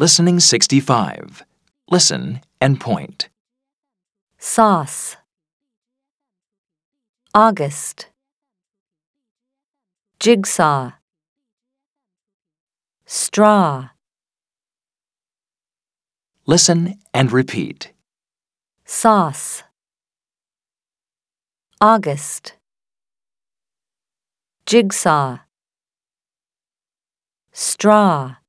Listening 65. Listen and point. sauce, August, jigsaw, straw, Listen and repeat. sauce, August, jigsaw, straw.